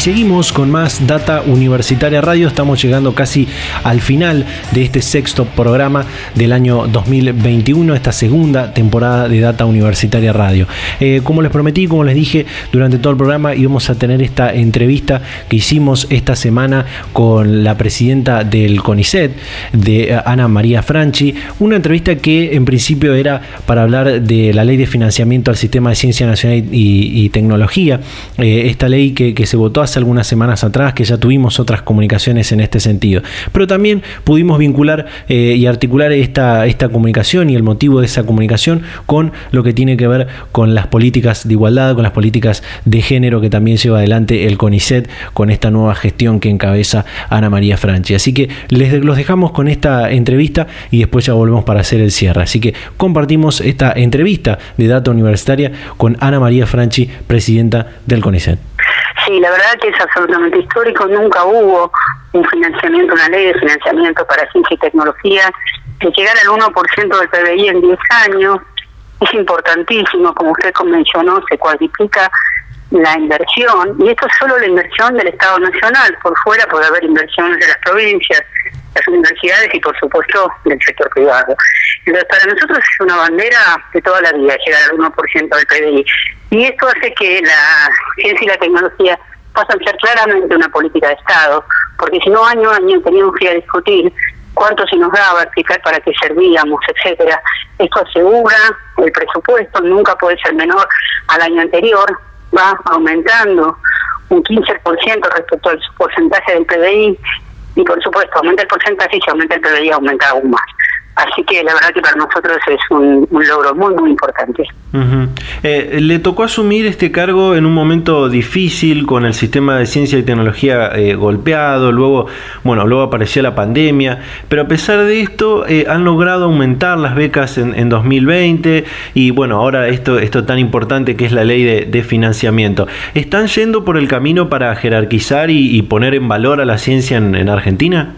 Seguimos con más Data Universitaria Radio. Estamos llegando casi al final de este sexto programa del año 2021, esta segunda temporada de Data Universitaria Radio. Eh, como les prometí, como les dije durante todo el programa, íbamos a tener esta entrevista que hicimos esta semana con la presidenta del CONICET, de eh, Ana María Franchi. Una entrevista que en principio era para hablar de la ley de financiamiento al sistema de ciencia nacional y, tecnología. Eh, esta ley que, que se votó hace algunas semanas atrás, que ya tuvimos otras comunicaciones en este sentido. Pero también pudimos vincular eh, y articular esta, esta comunicación y el motivo de esa comunicación con lo que tiene que ver con las políticas de igualdad, con las políticas de género que también lleva adelante el CONICET con esta nueva gestión que encabeza Ana María Franchi. Así que les los dejamos con esta entrevista y después ya volvemos para hacer el cierre. Así que compartimos esta entrevista de Data Universitaria con Ana María Franchi, presidenta del CONICET. Sí, la verdad que es absolutamente histórico. Nunca hubo un financiamiento, una ley de financiamiento para ciencia y tecnología que llegara al 1% del PBI en 10 años. Es importantísimo, como usted mencionó, se cuadriplica la inversión, y esto es solo la inversión del Estado Nacional, por fuera puede haber inversiones de las provincias, las universidades y por supuesto del sector privado. Entonces para nosotros es una bandera de toda la vida llegar al 1% del PBI. Y esto hace que la ciencia y la tecnología pasen a ser claramente una política de Estado, porque si no año a año teníamos que ir a discutir cuánto se nos daba, explicar para qué servíamos, etcétera. Esto asegura el presupuesto, nunca puede ser menor al año anterior, va aumentando un 15% respecto al porcentaje del PBI y por supuesto aumenta el porcentaje y si aumenta el PBI aumenta aún más. Así que la verdad que para nosotros es un, logro muy, muy importante. Eh, le tocó asumir este cargo en un momento difícil con el sistema de ciencia y tecnología eh, golpeado, luego, bueno, luego apareció la pandemia, pero a pesar de esto eh, han logrado aumentar las becas en, 2020 y bueno, ahora esto, esto tan importante que es la ley de, financiamiento. ¿Están yendo por el camino para jerarquizar y, poner en valor a la ciencia en Argentina?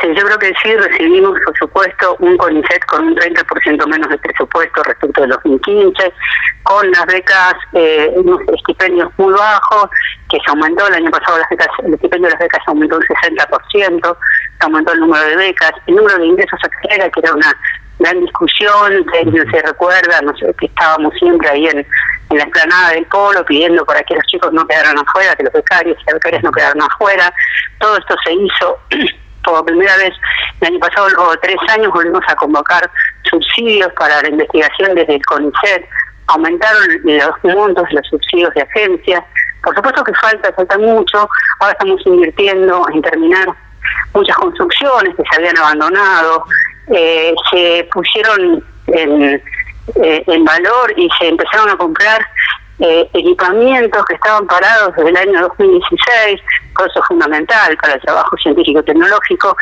Sí, yo creo que sí recibimos, por supuesto, un CONICET con un 30% menos de presupuesto respecto de 2015, con las becas, eh, unos estipendios muy bajos, que se aumentó el año pasado las becas, el estipendio de las becas aumentó un 60%, se aumentó el número de becas, el número de ingresos a carrera, que era una gran discusión, se, se recuerda, no sé, que estábamos siempre ahí en, en la explanada del polo pidiendo para que los chicos no quedaran afuera, que los becarios y las becarias no quedaran afuera. Todo esto se hizo por primera vez el año pasado, luego tres años, volvimos a convocar subsidios para la investigación desde el CONICET, aumentaron los montos de los subsidios de agencias. Por supuesto que falta, falta mucho. Ahora estamos invirtiendo en terminar muchas construcciones que se habían abandonado. Eh, se pusieron eh, en valor y se empezaron a comprar eh, equipamientos que estaban parados desde el año 2016, por eso es fundamental para el trabajo científico-tecnológico,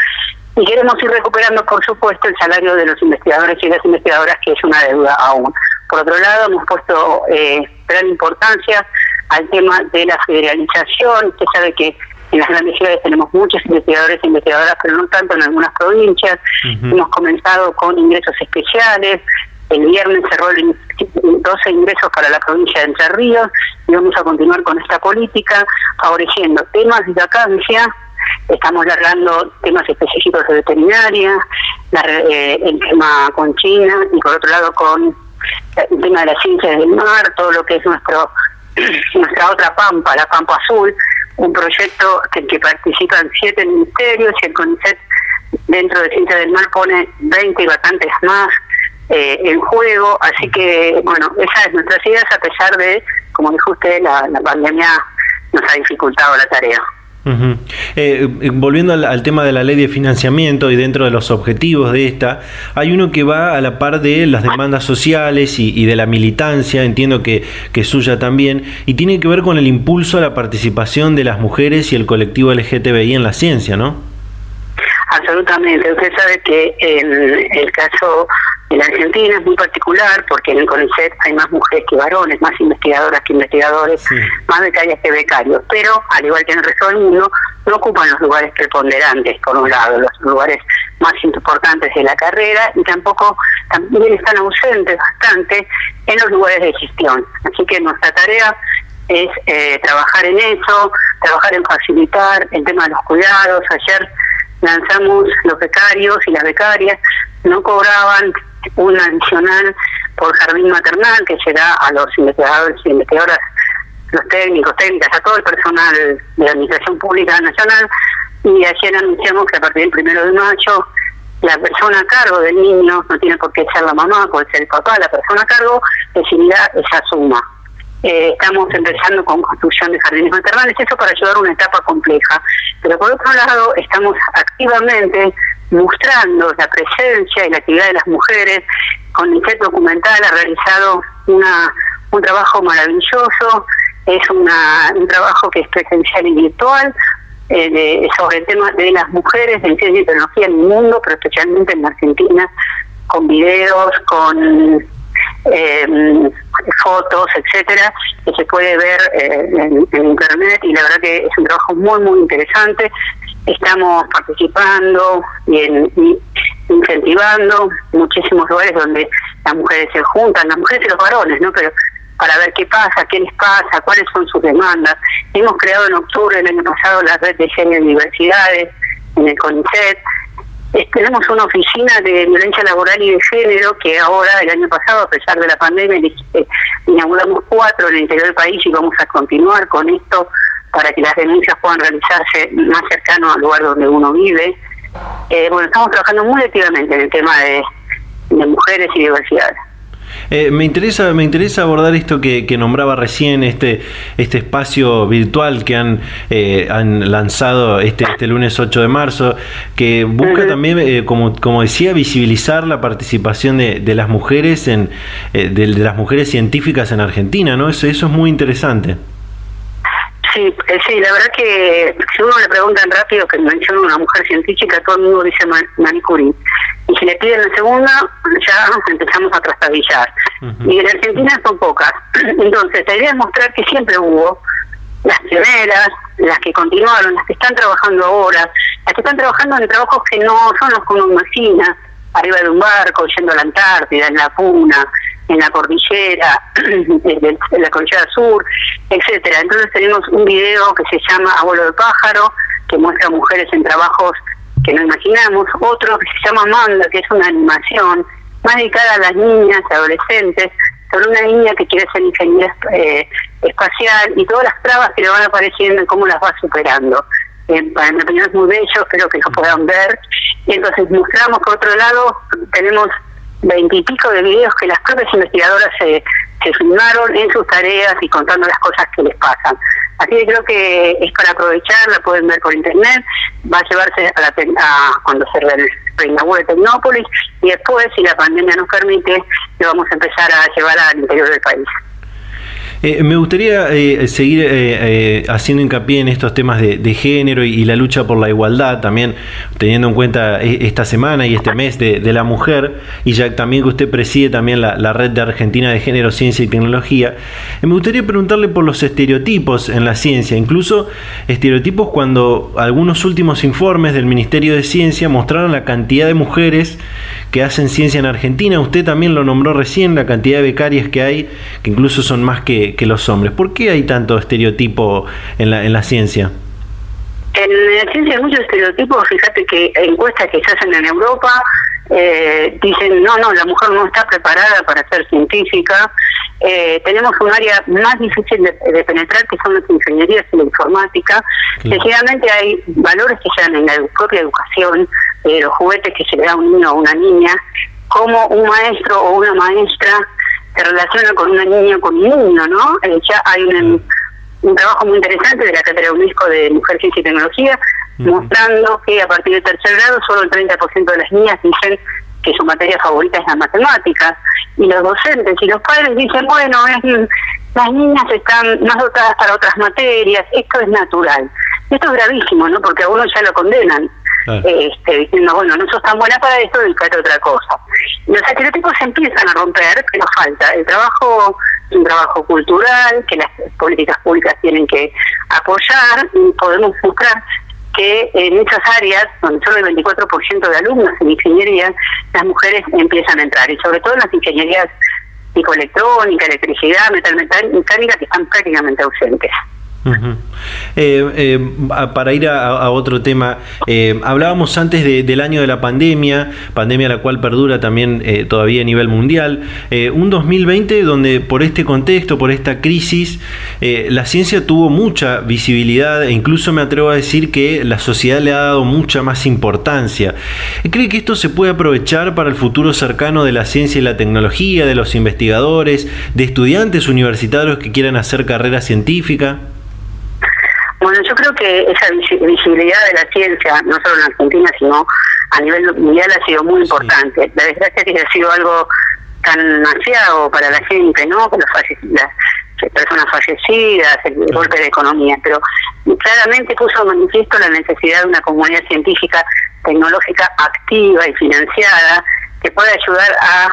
y queremos ir recuperando, por supuesto, el salario de los investigadores y las investigadoras, que es una deuda aún. Por otro lado, hemos puesto eh, gran importancia al tema de la federalización. Usted sabe que en las grandes ciudades tenemos muchos investigadores e investigadoras, pero no tanto en algunas provincias. Hemos comenzado con ingresos especiales, el viernes cerró 12 ingresos para la provincia de Entre Ríos y vamos a continuar con esta política favoreciendo temas de vacancia. Estamos largando temas específicos de veterinaria, eh, el tema con China y por otro lado con el tema de las ciencias del mar, todo lo que es nuestro nuestra otra Pampa, la Pampa Azul, un proyecto en que participan siete ministerios y el CONICET dentro de Ciencias del Mar pone 20 vacantes más eh, en juego, así que, bueno, esa es nuestra idea, a pesar de, como dijo usted, la, pandemia nos ha dificultado la tarea. Eh, volviendo al, tema de la ley de financiamiento y dentro de los objetivos de esta, hay uno que va a la par de las demandas sociales y, y de la militancia, entiendo que, que, suya también, y tiene que ver con el impulso a la participación de las mujeres y el colectivo LGTBI en la ciencia, ¿no? Absolutamente. Usted sabe que el, el caso en Argentina es muy particular porque en el CONICET hay más mujeres que varones, más investigadoras que investigadores, más becarias que becarios, pero al igual que en el resto del mundo, no ocupan los lugares preponderantes, por un lado, los lugares más importantes de la carrera y tampoco también están ausentes bastante en los lugares de gestión. Así que nuestra tarea es eh, trabajar en eso, trabajar en facilitar el tema de los cuidados. Ayer lanzamos los becarios y las becarias, no cobraban un adicional por jardín maternal que se da a los investigadores y investigadoras, los técnicos, técnicas, a todo el personal de la Administración Pública Nacional. Y ayer anunciamos que a partir del primero de mayo la persona a cargo del niño, no tiene por qué ser la mamá, puede ser el papá, la persona a cargo recibirá esa suma. Eh, estamos empezando con construcción de jardines maternales, eso para ayudar a una etapa compleja. Pero por otro lado, estamos activamente mostrando la presencia y la actividad de las mujeres. Con set documental ha realizado una, un trabajo maravilloso, es una, un trabajo que es presencial y virtual, eh, sobre el tema de las mujeres en ciencia y tecnología en el mundo, pero especialmente en Argentina, con videos, con eh, fotos, etcétera, que se puede ver eh, en, internet y la verdad que es un trabajo muy, muy interesante. Estamos participando y, incentivando muchísimos lugares donde las mujeres se juntan, las mujeres y los varones, ¿no? Pero para ver qué pasa, qué les pasa, cuáles son sus demandas. Hemos creado en octubre del año pasado la red de género y diversidades en el CONICET, tenemos una oficina de violencia laboral y de género que ahora, el año pasado, a pesar de la pandemia, eh, inauguramos cuatro en el interior del país y vamos a continuar con esto para que las denuncias puedan realizarse más cercano al lugar donde uno vive. Eh, bueno, estamos trabajando muy activamente en el tema de, de mujeres y diversidad. Eh, me interesa, me interesa abordar esto que, nombraba recién, este, este espacio virtual que han, eh, han lanzado este, este lunes 8 de marzo, que busca también, eh, como, como decía, visibilizar la participación de, de las mujeres en, de, las mujeres científicas en Argentina, ¿no? Eso, eso es muy interesante. Sí, sí, la verdad que si uno le preguntan rápido que menciona una mujer científica, todo el mundo dice Marie Curie y si le piden la segunda, ya empezamos a trastabillar. Y en Argentina son pocas. Entonces, la idea es mostrar que siempre hubo las pioneras, las que continuaron, las que están trabajando ahora, las que están trabajando en trabajos que no son los que uno imagina, arriba de un barco, yendo a la Antártida, en la Puna, en la cordillera, en la cordillera sur, etcétera. Entonces tenemos un video que se llama Abuelo de pájaro, que muestra mujeres en trabajos que no imaginamos, otro que se llama Manda, que es una animación más dedicada a las niñas, adolescentes, sobre una niña que quiere ser ingeniera eh, espacial y todas las trabas que le van apareciendo y cómo las va superando. Eh, para mi opinión es muy bello, espero que lo puedan ver. Y entonces mostramos, por otro lado, tenemos veintipico de videos que las propias investigadoras se, se filmaron en sus tareas y contando las cosas que les pasan. Así que creo que es para aprovechar, la pueden ver por internet, va a llevarse a, la, a cuando se reinaugure Tecnópolis y después, si la pandemia nos permite, lo vamos a empezar a llevar al interior del país. Eh, me gustaría eh, seguir eh, haciendo hincapié en estos temas de, género y, la lucha por la igualdad, también teniendo en cuenta esta semana y este mes de, la mujer, y ya también que usted preside también la, red de Argentina de Género, Ciencia y Tecnología. me gustaría preguntarle por los estereotipos en la ciencia, incluso estereotipos cuando algunos últimos informes del Ministerio de Ciencia mostraron la cantidad de mujeres que hacen ciencia en Argentina. Usted también lo nombró recién, la cantidad de becarias que hay, que incluso son más que que, los hombres. ¿Por qué hay tanto estereotipo en la, en la ciencia? En la ciencia hay muchos estereotipos, fíjate que encuestas que se hacen en Europa eh, dicen, no, no, la mujer no está preparada para ser científica. Eh, tenemos un área más difícil de, penetrar que son las ingenierías y la informática. Sencillamente hay valores que se dan en la propia educación, de los juguetes que se le da a un niño o una niña, como un maestro o una maestra se relaciona con una niña o con un niño, ¿no? Eh, ya hay un, trabajo muy interesante de la Cátedra UNESCO de Mujer, Ciencia y Tecnología, mostrando que a partir del tercer grado solo el 30% de las niñas dicen que su materia favorita es la matemática. Y los docentes y los padres dicen, bueno, es, las niñas están más dotadas para otras materias, esto es natural. Esto es gravísimo, ¿no? Porque a uno ya lo condenan. Este, diciendo, bueno, no sos tan buena para esto, dedicate a otra cosa. Los estereotipos se empiezan a romper, pero falta. El trabajo un trabajo cultural que las políticas públicas tienen que apoyar y podemos buscar que en muchas áreas, donde solo el 24% de alumnos en ingeniería, las mujeres empiezan a entrar, y sobre todo en las ingenierías psicoelectrónica, electricidad, metal mecánica, que están prácticamente ausentes. Eh, eh, para ir a, otro tema, eh, hablábamos antes del año de la pandemia, pandemia la cual perdura también todavía a nivel mundial, un 2020 donde por este contexto, por esta crisis, la ciencia tuvo mucha visibilidad e incluso me atrevo a decir que la sociedad le ha dado mucha más importancia. ¿Cree que esto se puede aprovechar para el futuro cercano de la ciencia y la tecnología, de los investigadores, de estudiantes universitarios que quieran hacer carrera científica? Bueno, yo creo que esa visibilidad de la ciencia, no solo en Argentina, sino a nivel mundial, ha sido muy importante. La desgracia es que ha sido algo tan demasiado para la gente, ¿no? Con las, personas fallecidas, el golpe de economía, pero claramente puso manifiesto la necesidad de una comunidad científica tecnológica activa y financiada que pueda ayudar a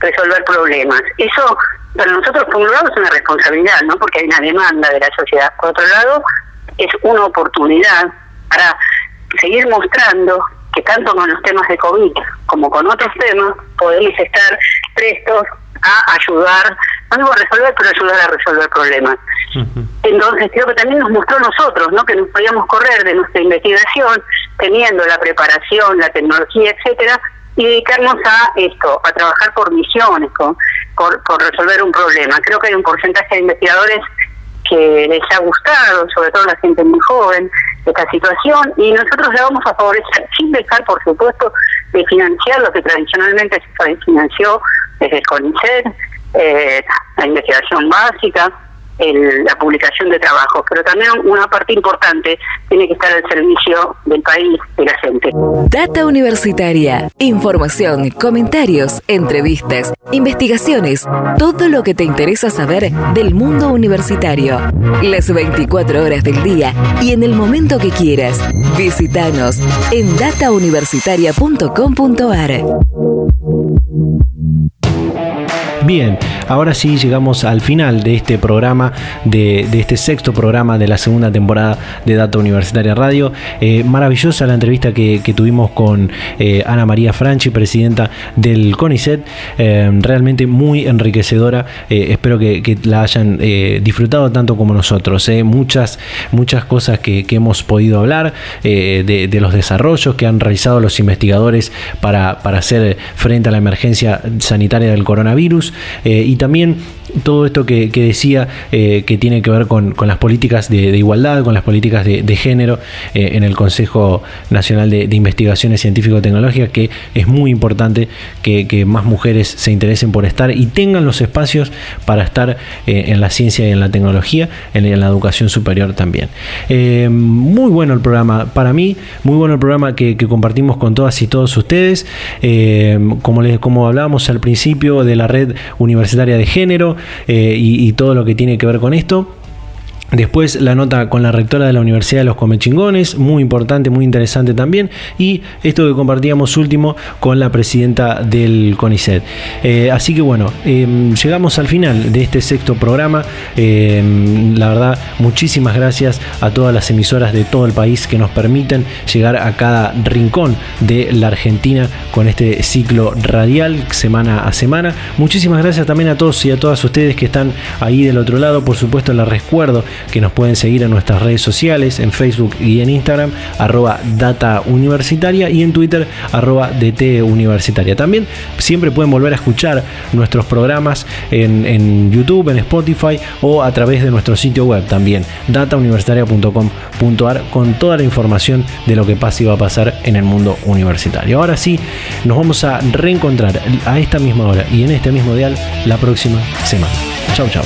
resolver problemas. Eso para nosotros, por un lado, es una responsabilidad, ¿no? Porque hay una demanda de la sociedad. Por otro lado, es una oportunidad para seguir mostrando que tanto con los temas de COVID como con otros temas podemos estar prestos a ayudar, no digo a resolver, pero ayudar a resolver problemas. Entonces creo que también nos mostró nosotros, ¿no? Que nos podíamos correr de nuestra investigación, teniendo la preparación, la tecnología, etcétera, y dedicarnos a esto, a trabajar por misiones, por, por resolver un problema. Creo que hay un porcentaje de investigadores que les ha gustado, sobre todo la gente muy joven, esta situación, y nosotros la vamos a favorecer sin dejar, por supuesto, de financiar lo que tradicionalmente se financió desde el CONICET, eh, la investigación básica, la publicación de trabajos, pero también una parte importante tiene que estar al servicio del país, de la gente. Data Universitaria, información, comentarios, entrevistas, investigaciones, todo lo que te interesa saber del mundo universitario. Las 24 horas del día y en el momento que quieras. Visítanos en datauniversitaria.com.ar. Bien, ahora sí llegamos al final de este programa, de, este sexto programa de la segunda temporada de Data Universitaria Radio. Eh, maravillosa la entrevista que, tuvimos con eh, Ana María Franchi, presidenta del CONICET. Eh, realmente muy enriquecedora. espero que, la hayan disfrutado tanto como nosotros. Muchas, muchas cosas que, hemos podido hablar, de, los desarrollos que han realizado los investigadores para, para hacer frente a la emergencia sanitaria del coronavirus y también todo esto que, decía eh, que tiene que ver con, las políticas de, igualdad, con las políticas de, género eh, en el Consejo Nacional de, Investigaciones Científico-Tecnológicas, que es muy importante que, más mujeres se interesen por estar y tengan los espacios para estar eh, en la ciencia y en la tecnología, en, la educación superior también. muy bueno el programa, para mí, muy bueno el programa que, compartimos con todas y todos ustedes. como, les, como hablábamos al principio de la red universitaria de género, eh, y, todo lo que tiene que ver con esto. Después la nota con la rectora de la Universidad de los Comechingones, muy importante, muy interesante también. Y esto que compartíamos último con la presidenta del CONICET. Eh, así que bueno, em, llegamos al final de este sexto programa. Em, la verdad, muchísimas gracias a todas las emisoras de todo el país que nos permiten llegar a cada rincón de la Argentina con este ciclo radial semana a semana. Muchísimas gracias también a todos y a todas ustedes que están ahí del otro lado. Por supuesto, les recuerdo que nos pueden seguir en nuestras redes sociales, en Facebook y en Instagram, arroba data universitaria y en Twitter, arroba DT universitaria. También siempre pueden volver a escuchar nuestros programas en, YouTube, en Spotify o a través de nuestro sitio web también, datauniversitaria.com.ar con toda la información de lo que pasa y va a pasar en el mundo universitario. Ahora sí, nos vamos a reencontrar a esta misma hora y en este mismo dial la próxima semana. Chau, chau.